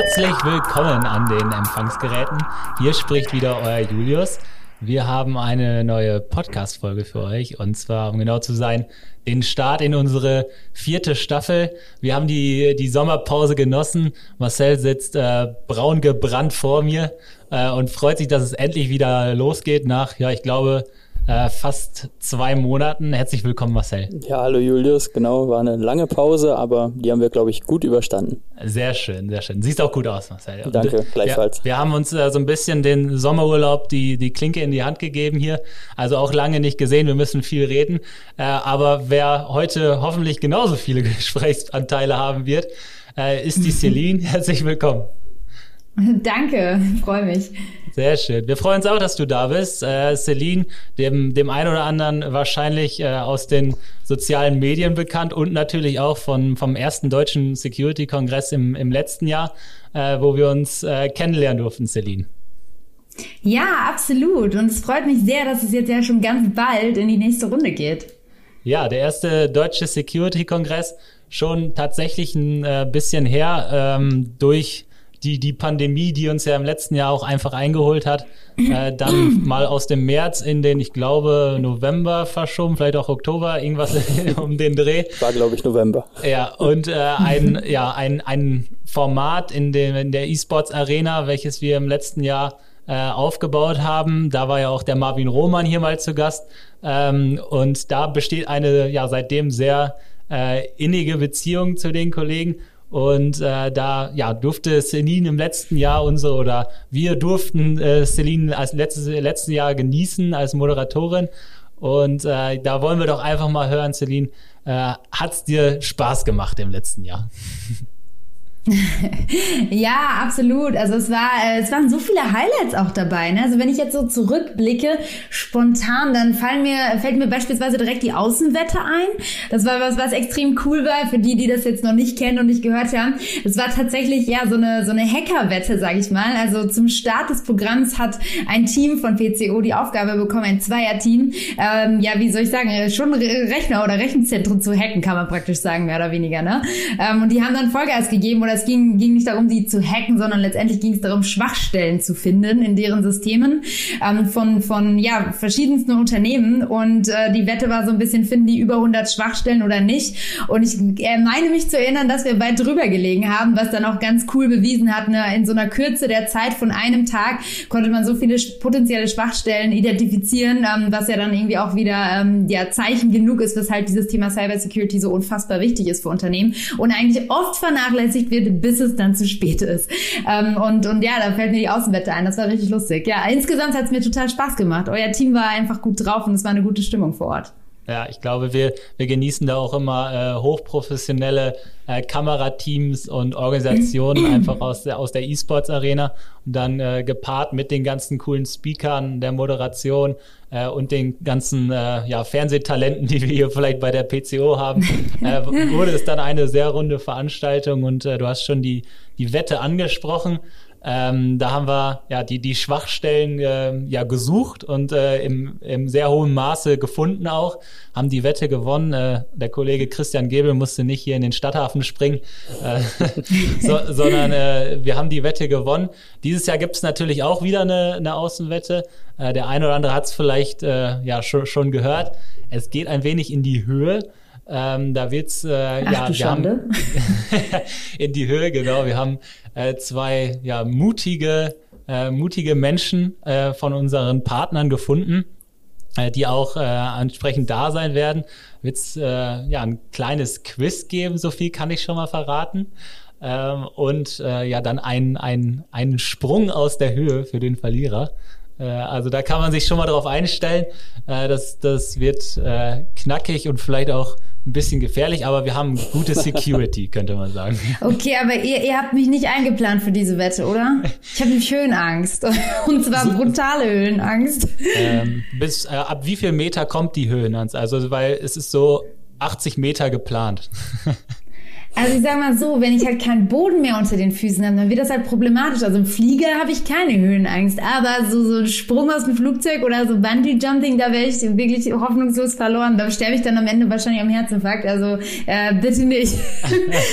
Herzlich willkommen an den Empfangsgeräten. Hier spricht wieder euer Julius. Wir haben eine neue Podcast-Folge für euch und zwar, um genau zu sein, den Start in unsere vierte Staffel. Wir haben die, die Sommerpause genossen. Marcel sitzt äh, braun gebrannt vor mir äh, und freut sich, dass es endlich wieder losgeht nach, ja, ich glaube, äh, fast zwei Monaten. Herzlich willkommen, Marcel. Ja, hallo Julius. Genau, war eine lange Pause, aber die haben wir, glaube ich, gut überstanden. Sehr schön, sehr schön. Siehst auch gut aus, Marcel. Danke, gleichfalls. Wir, wir haben uns äh, so ein bisschen den Sommerurlaub die, die Klinke in die Hand gegeben hier. Also auch lange nicht gesehen. Wir müssen viel reden. Äh, aber wer heute hoffentlich genauso viele Gesprächsanteile haben wird, äh, ist die Celine. Herzlich willkommen. Danke, freue mich. Sehr schön. Wir freuen uns auch, dass du da bist. Äh, Celine, dem, dem einen oder anderen wahrscheinlich äh, aus den sozialen Medien bekannt und natürlich auch von, vom ersten deutschen Security-Kongress im, im letzten Jahr, äh, wo wir uns äh, kennenlernen durften, Celine. Ja, absolut. Und es freut mich sehr, dass es jetzt ja schon ganz bald in die nächste Runde geht. Ja, der erste deutsche Security-Kongress schon tatsächlich ein äh, bisschen her ähm, durch die, die Pandemie, die uns ja im letzten Jahr auch einfach eingeholt hat, äh, dann mal aus dem März in den, ich glaube, November verschoben, vielleicht auch Oktober, irgendwas um den Dreh. War, glaube ich, November. Ja, und äh, ein, ja, ein, ein Format in, dem, in der E-Sports Arena, welches wir im letzten Jahr äh, aufgebaut haben. Da war ja auch der Marvin Roman hier mal zu Gast. Ähm, und da besteht eine ja seitdem sehr äh, innige Beziehung zu den Kollegen. Und äh, da ja, durfte Celine im letzten Jahr unsere oder wir durften äh, Celine als letztes, letzten Jahr genießen als Moderatorin. Und äh, da wollen wir doch einfach mal hören, Celine, äh, hat's dir Spaß gemacht im letzten Jahr? ja, absolut. Also es war, äh, es waren so viele Highlights auch dabei. Ne? Also wenn ich jetzt so zurückblicke, spontan, dann fallen mir, fällt mir beispielsweise direkt die Außenwette ein. Das war was, was extrem cool war für die, die das jetzt noch nicht kennen und nicht gehört haben. Es war tatsächlich ja so eine so eine Hackerwette, sage ich mal. Also zum Start des Programms hat ein Team von PCO die Aufgabe bekommen, ein Zweierteam, ähm, ja, wie soll ich sagen, schon Rechner oder Rechenzentren zu hacken, kann man praktisch sagen, mehr oder weniger. Ne? Ähm, und die haben dann Vollgas gegeben oder es ging, ging nicht darum, die zu hacken, sondern letztendlich ging es darum, Schwachstellen zu finden in deren Systemen ähm, von, von ja, verschiedensten Unternehmen. Und äh, die Wette war so ein bisschen, finden die über 100 Schwachstellen oder nicht? Und ich äh, meine mich zu erinnern, dass wir weit drüber gelegen haben, was dann auch ganz cool bewiesen hat. Ne? In so einer Kürze der Zeit von einem Tag konnte man so viele potenzielle Schwachstellen identifizieren, ähm, was ja dann irgendwie auch wieder ähm, ja, Zeichen genug ist, weshalb dieses Thema Cybersecurity so unfassbar wichtig ist für Unternehmen und eigentlich oft vernachlässigt wird bis es dann zu spät ist. Ähm, und, und ja, da fällt mir die Außenwette ein. Das war richtig lustig. Ja, insgesamt hat es mir total Spaß gemacht. Euer Team war einfach gut drauf und es war eine gute Stimmung vor Ort. Ja, ich glaube, wir, wir genießen da auch immer äh, hochprofessionelle äh, Kamerateams und Organisationen einfach aus der, aus der E-Sports-Arena und dann äh, gepaart mit den ganzen coolen Speakern, der Moderation äh, und den ganzen äh, ja, Fernsehtalenten, die wir hier vielleicht bei der PCO haben, äh, wurde es dann eine sehr runde Veranstaltung und äh, du hast schon die, die Wette angesprochen. Ähm, da haben wir ja die, die Schwachstellen äh, ja gesucht und äh, im, im sehr hohen Maße gefunden auch, haben die Wette gewonnen. Äh, der Kollege Christian Gebel musste nicht hier in den Stadthafen springen, äh, so, sondern äh, wir haben die Wette gewonnen. Dieses Jahr gibt es natürlich auch wieder eine, eine Außenwette. Äh, der eine oder andere hat es vielleicht ja schon, schon gehört. Es geht ein wenig in die Höhe. Ähm, da wird's äh, Ach, ja wir haben in die Höhe genau. Wir haben äh, zwei ja mutige äh, mutige Menschen äh, von unseren Partnern gefunden, äh, die auch äh, entsprechend da sein werden. Wird's äh, ja ein kleines Quiz geben, so viel kann ich schon mal verraten. Ähm, und äh, ja dann ein, ein, einen Sprung aus der Höhe für den Verlierer. Äh, also da kann man sich schon mal drauf einstellen. Äh, das, das wird äh, knackig und vielleicht auch ein bisschen gefährlich, aber wir haben gute Security, könnte man sagen. Okay, aber ihr, ihr habt mich nicht eingeplant für diese Wette, oder? Ich habe nämlich Höhenangst. Und zwar brutale Höhenangst. Ähm, bis, äh, ab wie viel Meter kommt die Höhenangst? Also, weil es ist so 80 Meter geplant. Also ich sag mal so, wenn ich halt keinen Boden mehr unter den Füßen habe, dann wird das halt problematisch. Also im Flieger habe ich keine Höhenangst, aber so, so ein Sprung aus dem Flugzeug oder so Bungee-Jumping, da wäre ich wirklich hoffnungslos verloren. Da sterbe ich dann am Ende wahrscheinlich am Herzinfarkt. Also äh, bitte nicht.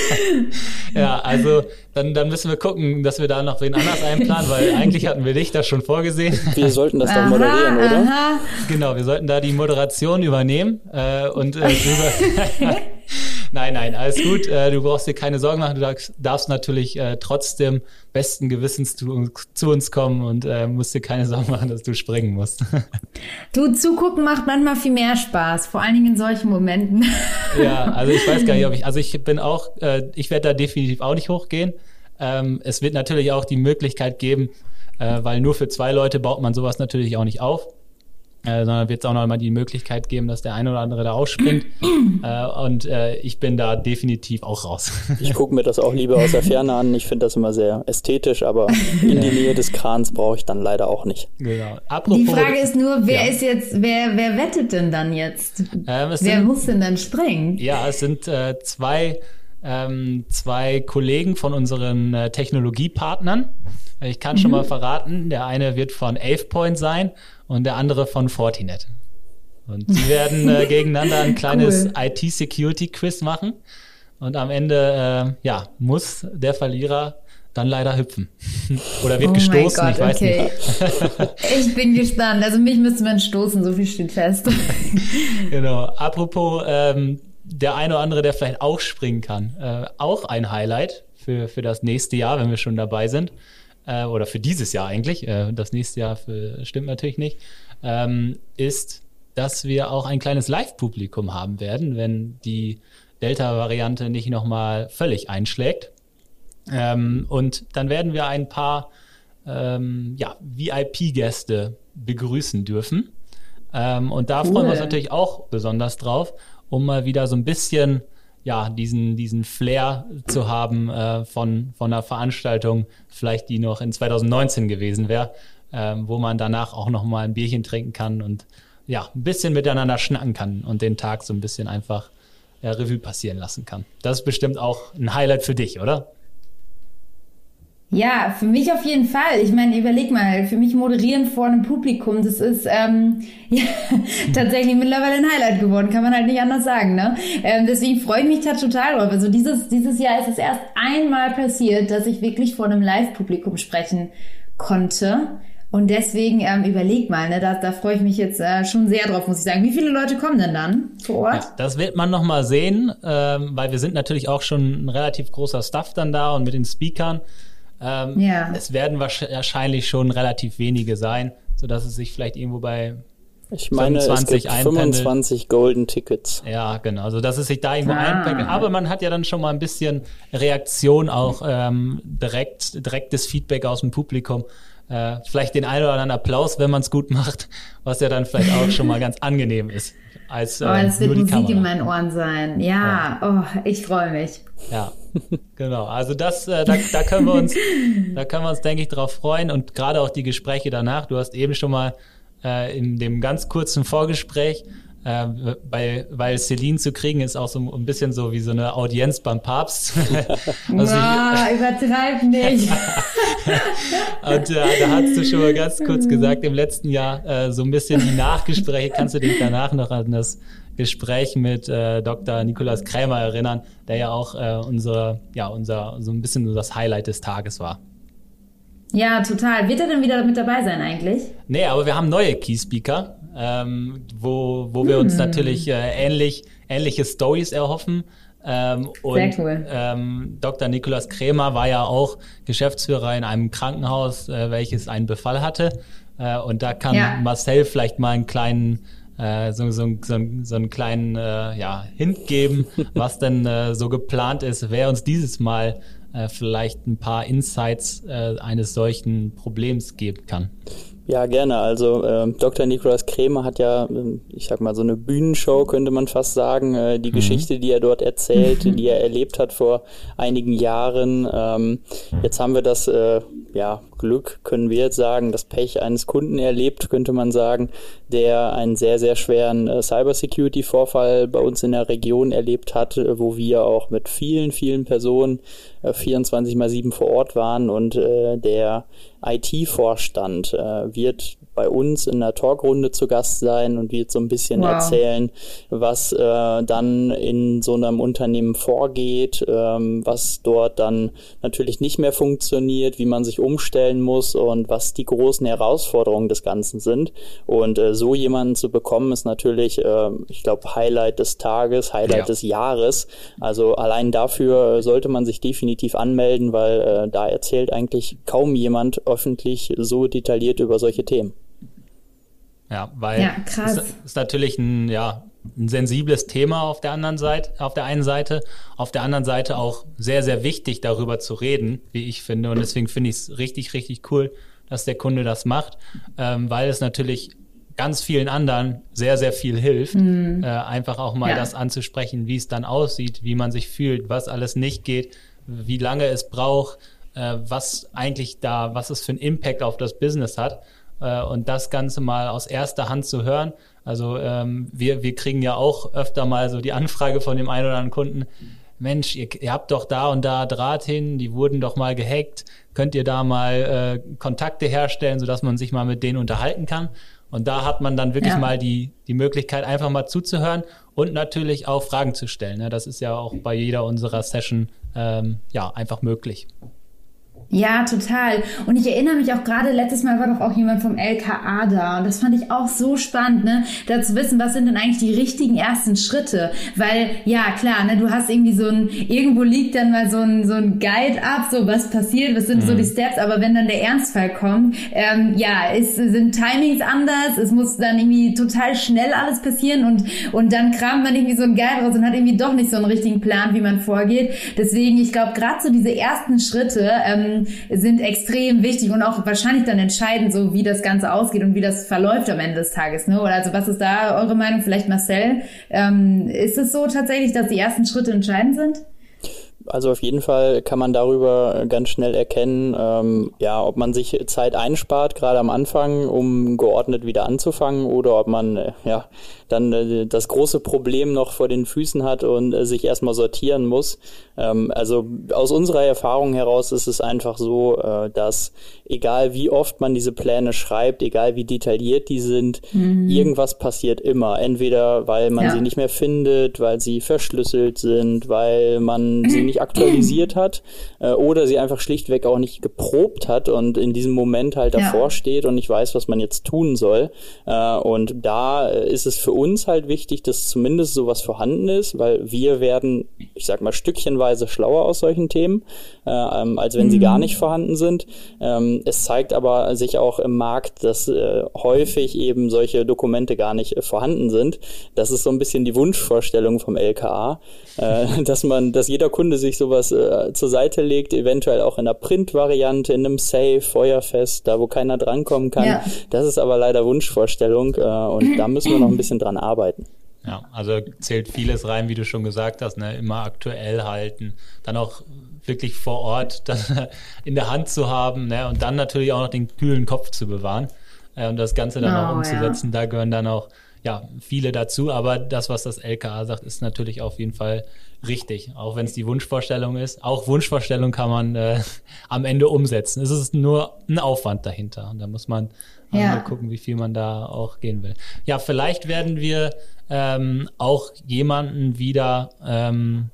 ja, also dann, dann müssen wir gucken, dass wir da noch wen anders einplanen, weil eigentlich hatten wir dich da schon vorgesehen. Wir sollten das doch moderieren, oder? Aha. Genau, wir sollten da die Moderation übernehmen äh, und äh, Nein, nein, alles gut. Äh, du brauchst dir keine Sorgen machen. Du darfst, natürlich äh, trotzdem besten Gewissens zu, zu uns kommen und äh, musst dir keine Sorgen machen, dass du springen musst. Du, zugucken macht manchmal viel mehr Spaß, vor allen Dingen in solchen Momenten. Ja, also ich weiß gar nicht, ob ich, also ich bin auch, ich werde da definitiv auch nicht hochgehen. Ähm, es wird natürlich auch die Möglichkeit geben, weil nur für zwei Leute baut man sowas natürlich auch nicht auf äh, sondern wird es auch noch mal die Möglichkeit geben, dass der eine oder andere da ausspringt. äh, und äh, ich bin da definitiv auch raus. ich gucke mir das auch lieber aus der Ferne an. Ich finde das immer sehr ästhetisch, aber in die Nähe des Krans brauche ich dann leider auch nicht. Genau. Apropos, die Frage ist nur, wer ja. ist jetzt, wer, wer wettet denn dann jetzt? Ähm, wer sind, muss denn dann springen? Ja, es sind äh, zwei ähm, zwei Kollegen von unseren äh, Technologiepartnern. Ich kann mhm. schon mal verraten, der eine wird von AvePoint sein und der andere von Fortinet. Und die werden äh, gegeneinander ein kleines cool. IT-Security-Quiz machen. Und am Ende, äh, ja, muss der Verlierer dann leider hüpfen. Oder wird oh gestoßen, Gott, ich weiß okay. nicht. ich bin gespannt. Also mich müsste man stoßen, so viel steht fest. genau. Apropos ähm, der eine oder andere, der vielleicht auch springen kann. Äh, auch ein Highlight für, für das nächste Jahr, wenn wir schon dabei sind äh, oder für dieses Jahr eigentlich, äh, das nächste Jahr für, stimmt natürlich nicht, ähm, ist, dass wir auch ein kleines Live-Publikum haben werden, wenn die Delta-Variante nicht nochmal völlig einschlägt. Ähm, und dann werden wir ein paar ähm, ja, VIP-Gäste begrüßen dürfen. Ähm, und da cool. freuen wir uns natürlich auch besonders drauf, um mal wieder so ein bisschen ja, diesen, diesen Flair zu haben äh, von, von einer Veranstaltung, vielleicht die noch in 2019 gewesen wäre, äh, wo man danach auch noch mal ein Bierchen trinken kann und ja, ein bisschen miteinander schnacken kann und den Tag so ein bisschen einfach äh, Revue passieren lassen kann. Das ist bestimmt auch ein Highlight für dich, oder? Ja, für mich auf jeden Fall. Ich meine, überleg mal, für mich moderieren vor einem Publikum, das ist ähm, ja, tatsächlich mittlerweile ein Highlight geworden, kann man halt nicht anders sagen. Ne? Ähm, deswegen freue ich mich da total drauf. Also dieses, dieses Jahr ist es erst einmal passiert, dass ich wirklich vor einem Live-Publikum sprechen konnte. Und deswegen ähm, überleg mal, ne, da, da freue ich mich jetzt äh, schon sehr drauf, muss ich sagen. Wie viele Leute kommen denn dann vor Ort? Ja, das wird man noch mal sehen, ähm, weil wir sind natürlich auch schon ein relativ großer Staff dann da und mit den Speakern. Ähm, ja. Es werden wahrscheinlich schon relativ wenige sein, sodass es sich vielleicht irgendwo bei ich meine, 25 es gibt 25 Golden Tickets. Ja, genau. Also, dass es sich da irgendwo ah. einpendelt. Aber man hat ja dann schon mal ein bisschen Reaktion, auch ähm, direkt, direktes Feedback aus dem Publikum. Äh, vielleicht den einen oder anderen Applaus, wenn man es gut macht, was ja dann vielleicht auch schon mal ganz angenehm ist. Als, äh, oh, es wird Musik Kamera. in meinen Ohren sein. Ja, ja. oh, ich freue mich. Ja, genau. Also das, äh, da, da können wir uns, da können wir uns, denke ich, drauf freuen und gerade auch die Gespräche danach. Du hast eben schon mal äh, in dem ganz kurzen Vorgespräch äh, bei, weil Celine zu kriegen ist auch so ein bisschen so wie so eine Audienz beim Papst. also ja, übertreib nicht. und äh, da hast du schon mal ganz kurz gesagt, im letzten Jahr äh, so ein bisschen die Nachgespräche. Kannst du dich danach noch an das Gespräch mit äh, Dr. Nikolaus Krämer erinnern, der ja auch äh, unsere, ja, unser, so ein bisschen so das Highlight des Tages war. Ja, total. Wird er denn wieder mit dabei sein eigentlich? Nee, aber wir haben neue Key-Speaker, ähm, wo, wo wir uns hm. natürlich äh, ähnlich, ähnliche Stories erhoffen. Ähm, und cool. ähm, Dr. Nikolaus Krämer war ja auch Geschäftsführer in einem Krankenhaus, äh, welches einen Befall hatte. Äh, und da kann ja. Marcel vielleicht mal einen kleinen äh, so, so, so, so einen kleinen äh, ja, Hint geben, was denn äh, so geplant ist, wer uns dieses Mal äh, vielleicht ein paar Insights äh, eines solchen Problems geben kann. Ja, gerne. Also äh, Dr. Nikolaus Krämer hat ja, äh, ich sag mal, so eine Bühnenshow, könnte man fast sagen. Äh, die mhm. Geschichte, die er dort erzählt, die er erlebt hat vor einigen Jahren. Ähm, jetzt haben wir das äh, ja, Glück, können wir jetzt sagen, das Pech eines Kunden erlebt, könnte man sagen, der einen sehr, sehr schweren äh, Cybersecurity-Vorfall bei uns in der Region erlebt hat, äh, wo wir auch mit vielen, vielen Personen äh, 24 mal 7 vor Ort waren und äh, der IT-Vorstand äh, wird bei uns in der Talkrunde zu Gast sein und wird so ein bisschen wow. erzählen, was äh, dann in so einem Unternehmen vorgeht, ähm, was dort dann natürlich nicht mehr funktioniert, wie man sich umstellen muss und was die großen Herausforderungen des Ganzen sind. Und äh, so jemanden zu bekommen, ist natürlich, äh, ich glaube, Highlight des Tages, Highlight ja. des Jahres. Also allein dafür sollte man sich definitiv anmelden, weil äh, da erzählt eigentlich kaum jemand öffentlich so detailliert über solche Themen. Ja, weil ja, krass. Es ist natürlich ein, ja, ein sensibles Thema auf der anderen Seite, auf der einen Seite, auf der anderen Seite auch sehr, sehr wichtig, darüber zu reden, wie ich finde. Und deswegen finde ich es richtig, richtig cool, dass der Kunde das macht, ähm, weil es natürlich ganz vielen anderen sehr, sehr viel hilft, mhm. äh, einfach auch mal ja. das anzusprechen, wie es dann aussieht, wie man sich fühlt, was alles nicht geht, wie lange es braucht, äh, was eigentlich da, was es für einen Impact auf das Business hat und das Ganze mal aus erster Hand zu hören. Also ähm, wir, wir kriegen ja auch öfter mal so die Anfrage von dem einen oder anderen Kunden, Mensch, ihr, ihr habt doch da und da Draht hin, die wurden doch mal gehackt, könnt ihr da mal äh, Kontakte herstellen, sodass man sich mal mit denen unterhalten kann. Und da hat man dann wirklich ja. mal die, die Möglichkeit, einfach mal zuzuhören und natürlich auch Fragen zu stellen. Ne? Das ist ja auch bei jeder unserer Session ähm, ja einfach möglich. Ja, total. Und ich erinnere mich auch gerade, letztes Mal war doch auch jemand vom LKA da. Und das fand ich auch so spannend, ne? Da zu wissen, was sind denn eigentlich die richtigen ersten Schritte? Weil, ja, klar, ne, du hast irgendwie so ein, irgendwo liegt dann mal so ein, so ein Guide ab, so was passiert, was sind mhm. so die Steps, aber wenn dann der Ernstfall kommt, ähm, ja, es sind Timings anders, es muss dann irgendwie total schnell alles passieren und, und dann kramt man irgendwie so ein Guide raus und hat irgendwie doch nicht so einen richtigen Plan, wie man vorgeht. Deswegen, ich glaube, gerade so diese ersten Schritte, ähm, sind extrem wichtig und auch wahrscheinlich dann entscheidend, so wie das Ganze ausgeht und wie das verläuft am Ende des Tages. Ne? Oder also was ist da eure Meinung? Vielleicht Marcel, ähm, ist es so tatsächlich, dass die ersten Schritte entscheidend sind? Also auf jeden Fall kann man darüber ganz schnell erkennen, ähm, ja, ob man sich Zeit einspart, gerade am Anfang, um geordnet wieder anzufangen, oder ob man äh, ja dann äh, das große Problem noch vor den Füßen hat und äh, sich erstmal sortieren muss. Ähm, also aus unserer Erfahrung heraus ist es einfach so, äh, dass egal wie oft man diese Pläne schreibt, egal wie detailliert die sind, mhm. irgendwas passiert immer. Entweder weil man ja. sie nicht mehr findet, weil sie verschlüsselt sind, weil man sie nicht nicht aktualisiert hat äh, oder sie einfach schlichtweg auch nicht geprobt hat und in diesem Moment halt davor ja. steht und nicht weiß, was man jetzt tun soll. Äh, und da äh, ist es für uns halt wichtig, dass zumindest sowas vorhanden ist, weil wir werden, ich sag mal, stückchenweise schlauer aus solchen Themen, äh, ähm, als wenn mhm. sie gar nicht vorhanden sind. Ähm, es zeigt aber sich auch im Markt, dass äh, häufig eben solche Dokumente gar nicht äh, vorhanden sind. Das ist so ein bisschen die Wunschvorstellung vom LKA, äh, dass man, dass jeder Kunde sich sowas äh, zur Seite legt, eventuell auch in einer Print-Variante, in einem Safe, Feuerfest, da wo keiner drankommen kann. Ja. Das ist aber leider Wunschvorstellung äh, und da müssen wir noch ein bisschen dran arbeiten. Ja, also zählt vieles rein, wie du schon gesagt hast, ne? immer aktuell halten, dann auch wirklich vor Ort in der Hand zu haben ne? und dann natürlich auch noch den kühlen Kopf zu bewahren äh, und das Ganze dann oh, auch umzusetzen. Ja. Da gehören dann auch ja, viele dazu, aber das, was das LKA sagt, ist natürlich auf jeden Fall richtig, auch wenn es die Wunschvorstellung ist. Auch Wunschvorstellung kann man äh, am Ende umsetzen. Es ist nur ein Aufwand dahinter und da muss man ja. gucken, wie viel man da auch gehen will. Ja, vielleicht werden wir ähm, auch jemanden wieder ähm,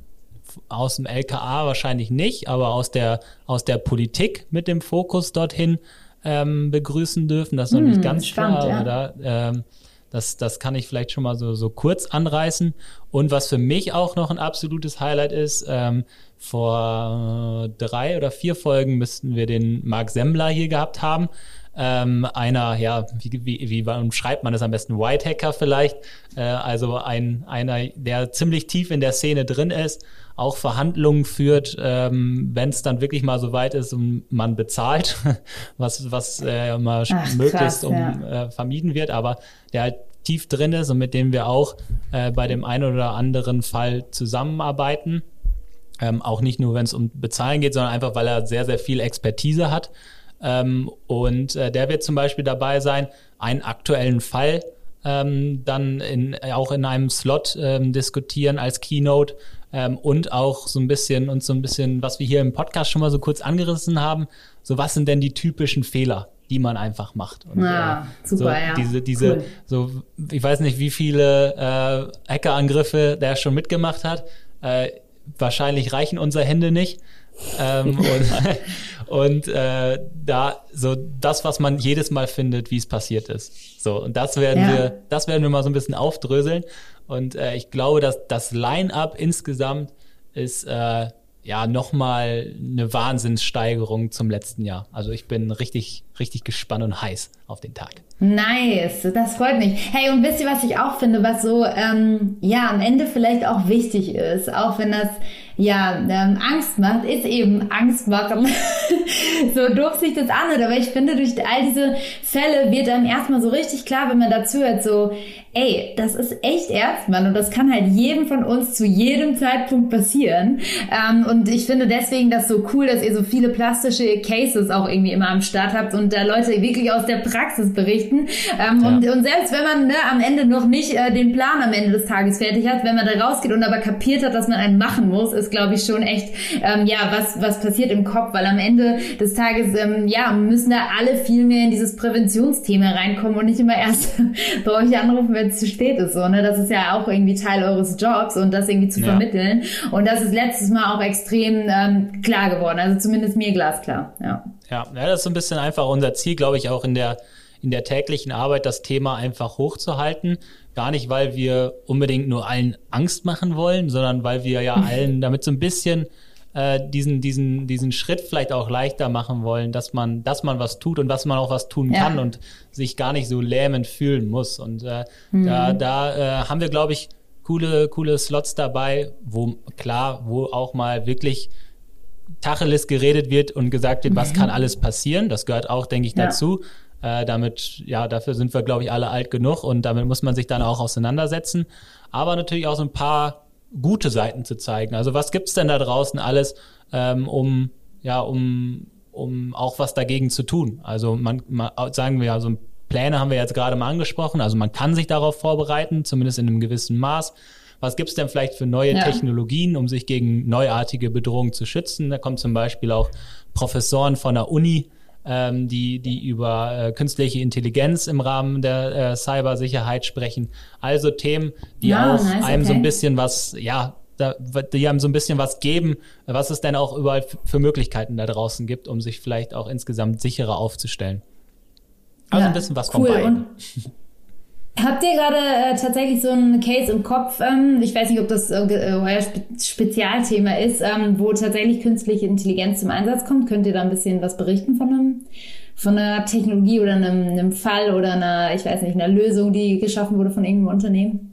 aus dem LKA wahrscheinlich nicht, aber aus der aus der Politik mit dem Fokus dorthin ähm, begrüßen dürfen. Das ist noch nicht hm, ganz spannend, klar, ja. oder? Ähm, das, das kann ich vielleicht schon mal so, so kurz anreißen. Und was für mich auch noch ein absolutes Highlight ist, ähm, vor drei oder vier Folgen müssten wir den Marc Semmler hier gehabt haben. ähm, einer, ja, wie, wie, wie schreibt man das am besten, White Hacker vielleicht, äh, also ein, einer, der ziemlich tief in der Szene drin ist, auch Verhandlungen führt, ähm, wenn es dann wirklich mal so weit ist und man bezahlt, was, was äh, mal Ach, möglichst krass, um, ja. äh, vermieden wird, aber der halt tief drin ist und mit dem wir auch äh, bei dem einen oder anderen Fall zusammenarbeiten. Ähm, auch nicht nur, wenn es um Bezahlen geht, sondern einfach, weil er sehr, sehr viel Expertise hat. Ähm, und äh, der wird zum Beispiel dabei sein, einen aktuellen Fall ähm, dann in, auch in einem Slot ähm, diskutieren als Keynote ähm, und auch so ein bisschen und so ein bisschen, was wir hier im Podcast schon mal so kurz angerissen haben, so was sind denn die typischen Fehler, die man einfach macht. Und, ja, äh, super, so ja. Diese, diese, cool. so, ich weiß nicht, wie viele äh, Hackerangriffe der schon mitgemacht hat. Äh, wahrscheinlich reichen unsere Hände nicht. Ähm, und und äh, da so das, was man jedes Mal findet, wie es passiert ist. So, und das werden ja. wir, das werden wir mal so ein bisschen aufdröseln. Und äh, ich glaube, dass das Line-up insgesamt ist äh, ja nochmal eine Wahnsinnssteigerung zum letzten Jahr. Also ich bin richtig, richtig gespannt und heiß auf den Tag. Nice, das freut mich. Hey, und wisst ihr, was ich auch finde, was so ähm, ja am Ende vielleicht auch wichtig ist, auch wenn das ja ähm, Angst macht, ist eben Angst machen. so doof sich das anhört, aber ich finde, durch all diese Fälle wird dann erstmal so richtig klar, wenn man dazu hört, so, ey, das ist echt ernst, Mann, und das kann halt jedem von uns zu jedem Zeitpunkt passieren. Ähm, und ich finde deswegen das so cool, dass ihr so viele plastische Cases auch irgendwie immer am Start habt und da Leute wirklich aus der Praxis berichten. Ähm, ja. und, und selbst wenn man ne, am Ende noch nicht äh, den Plan am Ende des Tages fertig hat, wenn man da rausgeht und aber kapiert hat, dass man einen machen muss, ist, glaube ich, schon echt, ähm, ja, was, was passiert im Kopf, weil am Ende des Tages, ähm, ja, müssen da alle viel mehr in dieses Präventionsthema reinkommen und nicht immer erst bei euch anrufen, wenn es zu spät ist, so, ne? Das ist ja auch irgendwie Teil eures Jobs und das irgendwie zu ja. vermitteln. Und das ist letztes Mal auch extrem ähm, klar geworden, also zumindest mir glasklar, ja. Ja, ja das ist so ein bisschen einfach unser Ziel, glaube ich, auch in der in der täglichen Arbeit das Thema einfach hochzuhalten. Gar nicht, weil wir unbedingt nur allen Angst machen wollen, sondern weil wir ja allen damit so ein bisschen äh, diesen, diesen, diesen Schritt vielleicht auch leichter machen wollen, dass man, dass man was tut und dass man auch was tun ja. kann und sich gar nicht so lähmend fühlen muss. Und äh, mhm. da, da äh, haben wir, glaube ich, coole, coole Slots dabei, wo klar, wo auch mal wirklich Tacheles geredet wird und gesagt wird, was mhm. kann alles passieren. Das gehört auch, denke ich, dazu. Äh, damit, ja, dafür sind wir, glaube ich, alle alt genug und damit muss man sich dann auch auseinandersetzen. Aber natürlich auch so ein paar gute Seiten zu zeigen. Also was gibt's denn da draußen alles, ähm, um, ja, um, um auch was dagegen zu tun? Also man, man sagen wir ja, so Pläne haben wir jetzt gerade mal angesprochen. Also man kann sich darauf vorbereiten, zumindest in einem gewissen Maß. Was gibt's denn vielleicht für neue ja. Technologien, um sich gegen neuartige Bedrohungen zu schützen? Da kommen zum Beispiel auch Professoren von der Uni ähm, die, die über äh, künstliche Intelligenz im Rahmen der äh, Cybersicherheit sprechen. Also Themen, die ja, auch nice, einem okay. so ein bisschen was, ja, da, die einem so ein bisschen was geben, was es denn auch überall für Möglichkeiten da draußen gibt, um sich vielleicht auch insgesamt sicherer aufzustellen. Also ja, ein bisschen was cool. von beiden. Habt ihr gerade äh, tatsächlich so einen Case im Kopf? Ähm, ich weiß nicht, ob das äh, euer Spe Spezialthema ist, ähm, wo tatsächlich künstliche Intelligenz zum Einsatz kommt. Könnt ihr da ein bisschen was berichten von einem, von einer Technologie oder einem, einem Fall oder einer, ich weiß nicht, einer Lösung, die geschaffen wurde von irgendeinem Unternehmen?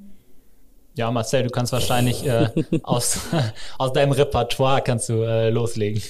Ja, Marcel, du kannst wahrscheinlich äh, aus, aus deinem Repertoire kannst du äh, loslegen.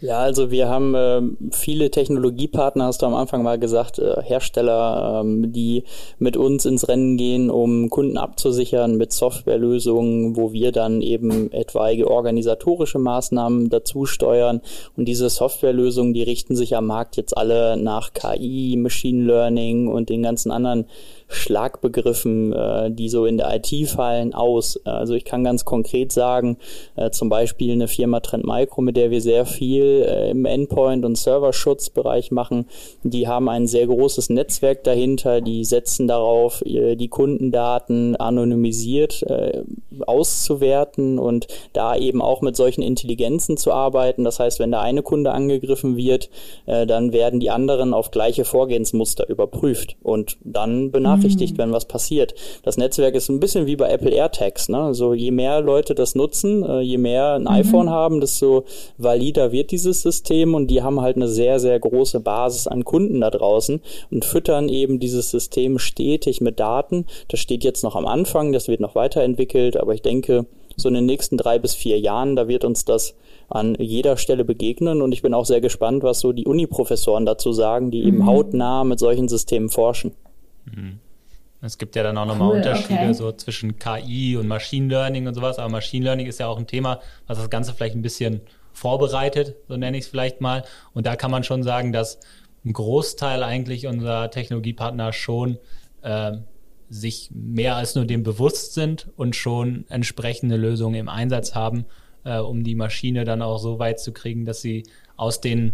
Ja, also wir haben äh, viele Technologiepartner, hast du am Anfang mal gesagt, äh, Hersteller, ähm, die mit uns ins Rennen gehen, um Kunden abzusichern mit Softwarelösungen, wo wir dann eben etwaige organisatorische Maßnahmen dazu steuern. Und diese Softwarelösungen, die richten sich am Markt jetzt alle nach KI, Machine Learning und den ganzen anderen Schlagbegriffen, äh, die so in der IT fallen, aus. Also ich kann ganz konkret sagen, äh, zum Beispiel eine Firma Trend Micro, mit der wir sehr viel äh, im Endpoint- und Serverschutzbereich machen, die haben ein sehr großes Netzwerk dahinter, die setzen darauf, die Kundendaten anonymisiert äh, auszuwerten und da eben auch mit solchen Intelligenzen zu arbeiten. Das heißt, wenn der eine Kunde angegriffen wird, äh, dann werden die anderen auf gleiche Vorgehensmuster überprüft und dann benachrichtigt, mhm. wenn was passiert. Das Netzwerk ist ein bisschen wie bei Apple AirTags. Ne? Also je mehr Leute das nutzen, äh, je mehr ein mhm. iPhone haben, desto valider wird dieses System und die haben halt eine sehr, sehr große Basis an Kunden da draußen und füttern eben dieses System stetig mit Daten. Das steht jetzt noch am Anfang, das wird noch weiterentwickelt, aber ich denke, so in den nächsten drei bis vier Jahren, da wird uns das an jeder Stelle begegnen und ich bin auch sehr gespannt, was so die Uni-Professoren dazu sagen, die mhm. eben hautnah mit solchen Systemen forschen. Mhm. Es gibt ja dann auch nochmal cool, Unterschiede okay. so zwischen KI und Machine Learning und sowas, aber Machine Learning ist ja auch ein Thema, was das Ganze vielleicht ein bisschen vorbereitet, so nenne ich es vielleicht mal. Und da kann man schon sagen, dass ein Großteil eigentlich unserer Technologiepartner schon äh, sich mehr als nur dem bewusst sind und schon entsprechende Lösungen im Einsatz haben, äh, um die Maschine dann auch so weit zu kriegen, dass sie aus den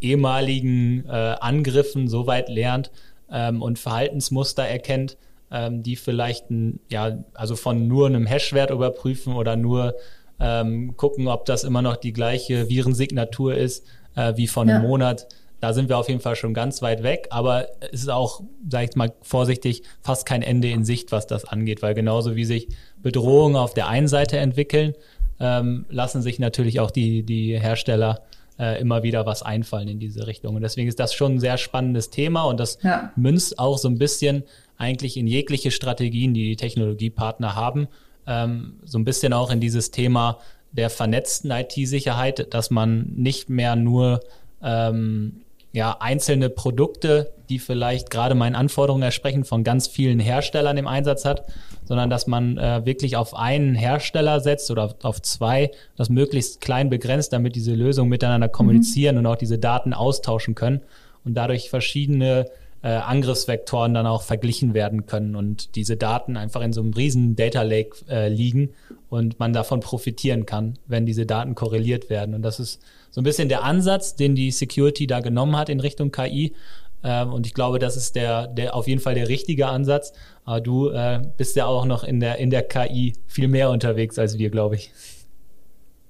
ehemaligen äh, Angriffen so weit lernt ähm, und Verhaltensmuster erkennt, ähm, die vielleicht ein, ja, also von nur einem Hashwert überprüfen oder nur ähm, gucken, ob das immer noch die gleiche Virensignatur ist äh, wie einem ja. Monat. Da sind wir auf jeden Fall schon ganz weit weg, aber es ist auch, sage ich mal vorsichtig, fast kein Ende in Sicht, was das angeht, weil genauso wie sich Bedrohungen auf der einen Seite entwickeln, ähm, lassen sich natürlich auch die, die Hersteller äh, immer wieder was einfallen in diese Richtung. Und deswegen ist das schon ein sehr spannendes Thema und das ja. münzt auch so ein bisschen eigentlich in jegliche Strategien, die die Technologiepartner haben, ähm, so ein bisschen auch in dieses Thema der vernetzten IT-Sicherheit, dass man nicht mehr nur ähm, ja, einzelne Produkte, die vielleicht gerade meinen Anforderungen entsprechen, von ganz vielen Herstellern im Einsatz hat, sondern dass man äh, wirklich auf einen Hersteller setzt oder auf zwei, das möglichst klein begrenzt, damit diese Lösungen miteinander kommunizieren mhm. und auch diese Daten austauschen können und dadurch verschiedene äh, Angriffsvektoren dann auch verglichen werden können und diese Daten einfach in so einem riesen Data Lake äh, liegen und man davon profitieren kann, wenn diese Daten korreliert werden. Und das ist so ein bisschen der Ansatz, den die Security da genommen hat in Richtung KI. Ähm, und ich glaube, das ist der, der auf jeden Fall der richtige Ansatz. Aber du äh, bist ja auch noch in der, in der KI viel mehr unterwegs als wir, glaube ich.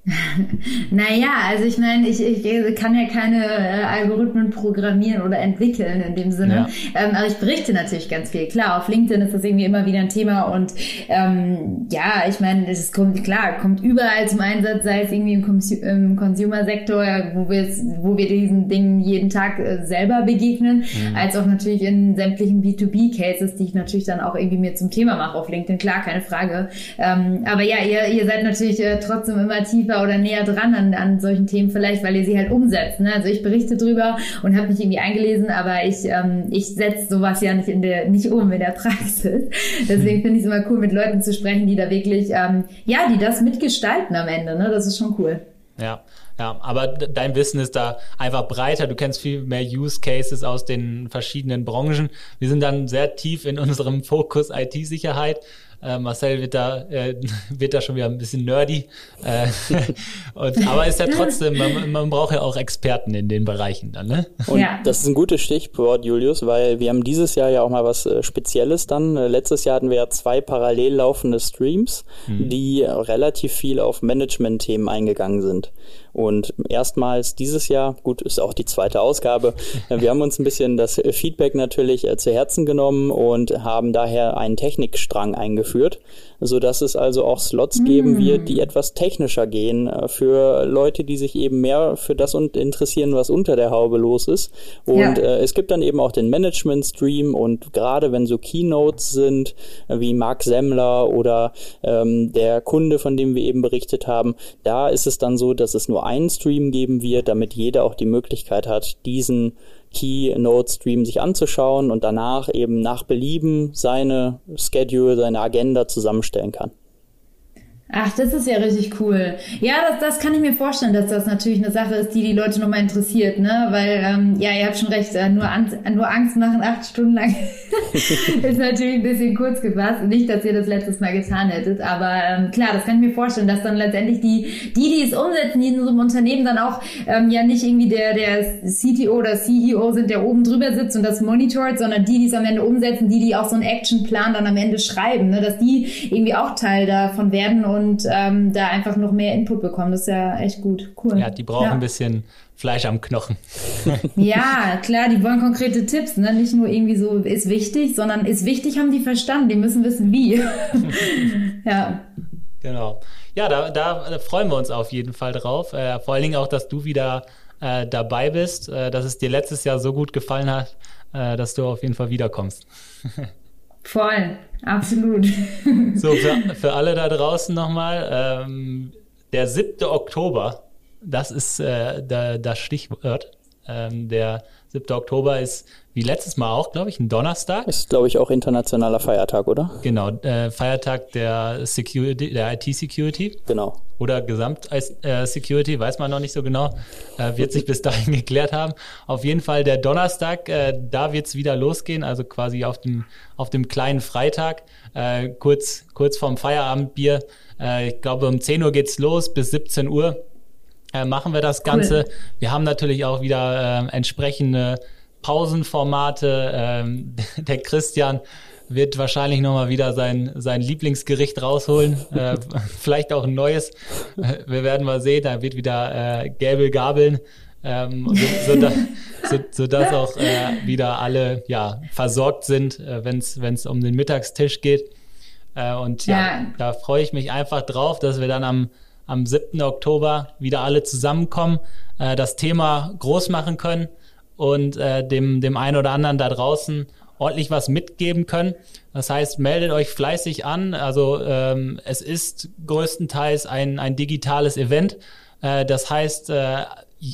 naja, also ich meine, ich, ich kann ja keine äh, Algorithmen programmieren oder entwickeln in dem Sinne. Ja. Ähm, aber ich berichte natürlich ganz viel. Klar, auf LinkedIn ist das irgendwie immer wieder ein Thema und ähm, ja, ich meine, es kommt klar, kommt überall zum Einsatz, sei es irgendwie im, Cons im Consumer-Sektor, wo wir wo wir diesen Dingen jeden Tag äh, selber begegnen, mhm. als auch natürlich in sämtlichen B2B-Cases, die ich natürlich dann auch irgendwie mir zum Thema mache auf LinkedIn. Klar, keine Frage. Ähm, aber ja, ihr, ihr seid natürlich äh, trotzdem immer tiefer oder näher dran an, an solchen Themen vielleicht, weil ihr sie halt umsetzt. Ne? Also ich berichte drüber und habe mich irgendwie eingelesen, aber ich, ähm, ich setze sowas ja nicht in der, nicht um in der Praxis. Deswegen finde ich es immer cool, mit Leuten zu sprechen, die da wirklich, ähm, ja, die das mitgestalten am Ende. Ne? Das ist schon cool. Ja, ja, aber dein Wissen ist da einfach breiter. Du kennst viel mehr Use Cases aus den verschiedenen Branchen. Wir sind dann sehr tief in unserem Fokus IT-Sicherheit. Äh, Marcel wird da, äh, wird da schon wieder ein bisschen nerdy. Äh, und, aber ist ja trotzdem, man, man, braucht ja auch Experten in den Bereichen dann, ne? Und ja. das ist ein gutes Stichwort, Julius, weil wir haben dieses Jahr ja auch mal was äh, Spezielles dann. Äh, letztes Jahr hatten wir ja zwei parallel laufende Streams, hm. die relativ viel auf Management-Themen eingegangen sind. Und erstmals dieses Jahr, gut, ist auch die zweite Ausgabe, wir haben uns ein bisschen das Feedback natürlich äh, zu Herzen genommen und haben daher einen Technikstrang eingeführt, so dass es also auch Slots geben mm. wird, die etwas technischer gehen äh, für Leute, die sich eben mehr für das interessieren, was unter der Haube los ist. Und ja. äh, es gibt dann eben auch den Management-Stream und gerade wenn so Keynotes sind, wie Mark Semmler oder ähm, der Kunde, von dem wir eben berichtet haben, da ist es dann so, dass es nur einen Stream geben wird, damit jeder auch die Möglichkeit hat, diesen Keynote-Stream sich anzuschauen und danach eben nach Belieben seine Schedule, seine Agenda zusammenstellen kann. Ach, das ist ja richtig cool. Ja, das, das kann ich mir vorstellen, dass das natürlich eine Sache ist, die die Leute nochmal interessiert, ne? Weil, ähm, ja, ihr habt schon recht, äh, nur, Angst, nur Angst machen acht Stunden lang ist natürlich ein bisschen kurz gefasst. Nicht, dass ihr das letztes Mal getan hättet, aber ähm, klar, das kann ich mir vorstellen, dass dann letztendlich die, die, die es umsetzen, die in so einem Unternehmen dann auch ähm, ja nicht irgendwie der, der CTO oder CEO sind, der oben drüber sitzt und das monitort, sondern die, die es am Ende umsetzen, die, die auch so einen Actionplan dann am Ende schreiben, ne? Dass die irgendwie auch Teil davon werden und und ähm, da einfach noch mehr Input bekommen. Das ist ja echt gut. Cool. Ja, die brauchen ja. ein bisschen Fleisch am Knochen. ja, klar, die wollen konkrete Tipps, ne? Nicht nur irgendwie so, ist wichtig, sondern ist wichtig, haben die verstanden. Die müssen wissen, wie. ja. Genau. Ja, da, da freuen wir uns auf jeden Fall drauf. Äh, vor allen Dingen auch, dass du wieder äh, dabei bist, äh, dass es dir letztes Jahr so gut gefallen hat, äh, dass du auf jeden Fall wiederkommst. Voll, absolut. So, für, für alle da draußen nochmal, ähm, der 7. Oktober, das ist äh, da, das Stichwort. Ähm, der 7. Oktober ist wie letztes Mal auch, glaube ich, ein Donnerstag. Ist, glaube ich, auch internationaler Feiertag, oder? Genau, äh, Feiertag der Security, der IT-Security. Genau. Oder Gesamt-Security, äh, weiß man noch nicht so genau. Äh, wird sich bis dahin geklärt haben. Auf jeden Fall der Donnerstag, äh, da wird es wieder losgehen, also quasi auf dem, auf dem kleinen Freitag, äh, kurz, kurz vorm Feierabendbier. Äh, ich glaube, um 10 Uhr geht's los bis 17 Uhr. Äh, machen wir das Ganze. Cool. Wir haben natürlich auch wieder äh, entsprechende Pausenformate. Ähm, der Christian wird wahrscheinlich nochmal wieder sein, sein Lieblingsgericht rausholen. äh, vielleicht auch ein neues. Wir werden mal sehen. Da wird wieder äh, Gäbel gabeln. Ähm, so, so, da, so, so, dass auch äh, wieder alle ja, versorgt sind, äh, wenn es um den Mittagstisch geht. Äh, und ja, ja, da freue ich mich einfach drauf, dass wir dann am, am 7. Oktober wieder alle zusammenkommen, äh, das Thema groß machen können und äh, dem, dem einen oder anderen da draußen ordentlich was mitgeben können. Das heißt, meldet euch fleißig an. Also ähm, es ist größtenteils ein, ein digitales Event. Äh, das heißt, äh,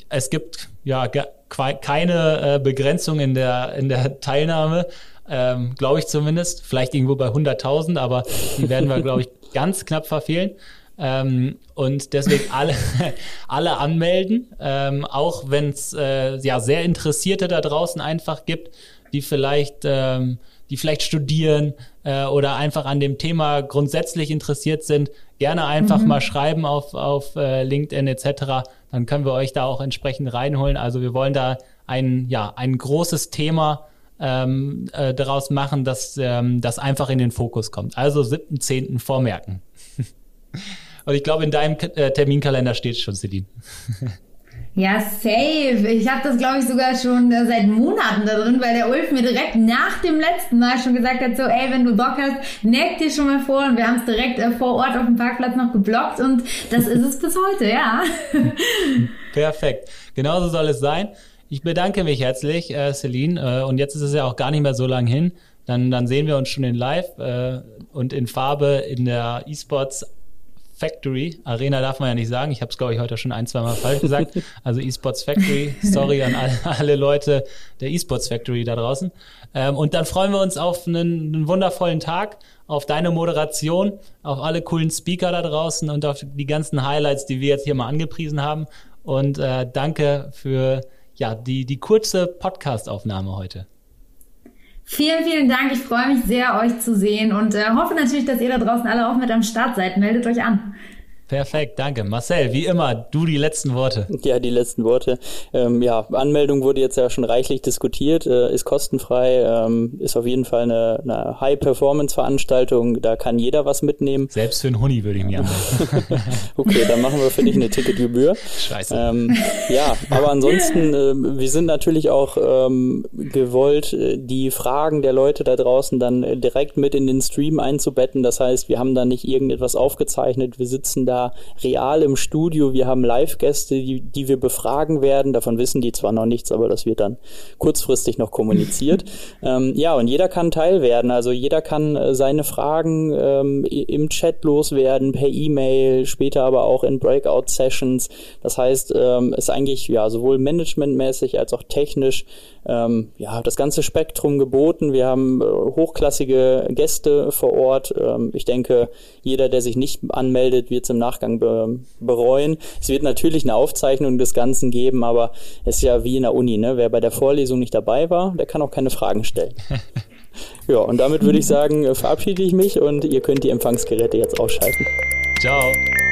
es gibt ja keine äh, Begrenzung in der, in der Teilnahme, ähm, glaube ich zumindest. Vielleicht irgendwo bei 100.000, aber die werden wir, glaube ich, ganz knapp verfehlen. Ähm, und deswegen alle, alle anmelden, ähm, auch wenn es äh, ja sehr Interessierte da draußen einfach gibt, die vielleicht, ähm, die vielleicht studieren äh, oder einfach an dem Thema grundsätzlich interessiert sind, gerne einfach mhm. mal schreiben auf, auf äh, LinkedIn etc. Dann können wir euch da auch entsprechend reinholen. Also wir wollen da ein, ja, ein großes Thema ähm, äh, daraus machen, dass ähm, das einfach in den Fokus kommt. Also 7.10. vormerken. Und ich glaube, in deinem äh, Terminkalender steht es schon, Celine. Ja, safe. Ich habe das, glaube ich, sogar schon äh, seit Monaten da drin, weil der Ulf mir direkt nach dem letzten Mal schon gesagt hat, so, ey, wenn du Bock hast, merk dir schon mal vor. Und wir haben es direkt äh, vor Ort auf dem Parkplatz noch geblockt und das ist es bis heute, ja. Perfekt. Genauso soll es sein. Ich bedanke mich herzlich, äh, Celine. Äh, und jetzt ist es ja auch gar nicht mehr so lang hin. Dann, dann sehen wir uns schon in Live äh, und in Farbe in der E-Sports Factory. Arena darf man ja nicht sagen. Ich habe es, glaube ich, heute schon ein, zwei Mal falsch gesagt. Also eSports Factory. Sorry an alle, alle Leute der eSports Factory da draußen. Ähm, und dann freuen wir uns auf einen, einen, wundervollen Tag, auf deine Moderation, auf alle coolen Speaker da draußen und auf die ganzen Highlights, die wir jetzt hier mal angepriesen haben. Und äh, danke für ja, die, die kurze Podcast-Aufnahme heute. Vielen, vielen Dank. Ich freue mich sehr, euch zu sehen und äh, hoffe natürlich, dass ihr da draußen alle auch mit am Start seid. Meldet euch an. Perfekt, danke. Marcel, wie immer, du die letzten Worte. Ja, die letzten Worte. Ähm, ja, Anmeldung wurde jetzt ja schon reichlich diskutiert, äh, ist kostenfrei, ähm, ist auf jeden Fall eine, eine High-Performance-Veranstaltung, da kann jeder was mitnehmen. Selbst für einen Huni würde ich mir anmelden. okay, dann machen wir für dich eine Ticketgebühr. Scheiße. Ähm, ja, aber ansonsten, äh, wir sind natürlich auch ähm, gewollt, äh, die Fragen der Leute da draußen dann direkt mit in den Stream einzubetten. Das heißt, wir haben da nicht irgendetwas aufgezeichnet, wir sitzen da da real im Studio. Wir haben Live-Gäste, die, die wir befragen werden. Davon wissen die zwar noch nichts, aber das wird dann kurzfristig noch kommuniziert. ähm, ja, und jeder kann Teil werden. Also jeder kann äh, seine Fragen ähm, im Chat loswerden, per E-Mail, später aber auch in Breakout-Sessions. Das heißt, ähm, ist eigentlich ja sowohl managementmäßig als auch technisch ähm, ja das ganze Spektrum geboten. Wir haben äh, hochklassige Gäste vor Ort. Ähm, ich denke, jeder, der sich nicht anmeldet, wird es im Nachgang be bereuen. Es wird natürlich eine Aufzeichnung des Ganzen geben, aber es ist ja wie in der Uni. Ne? Wer bei der Vorlesung nicht dabei war, der kann auch keine Fragen stellen. ja, und damit würde ich sagen, verabschiede ich mich und ihr könnt die Empfangsgeräte jetzt ausschalten. Ciao.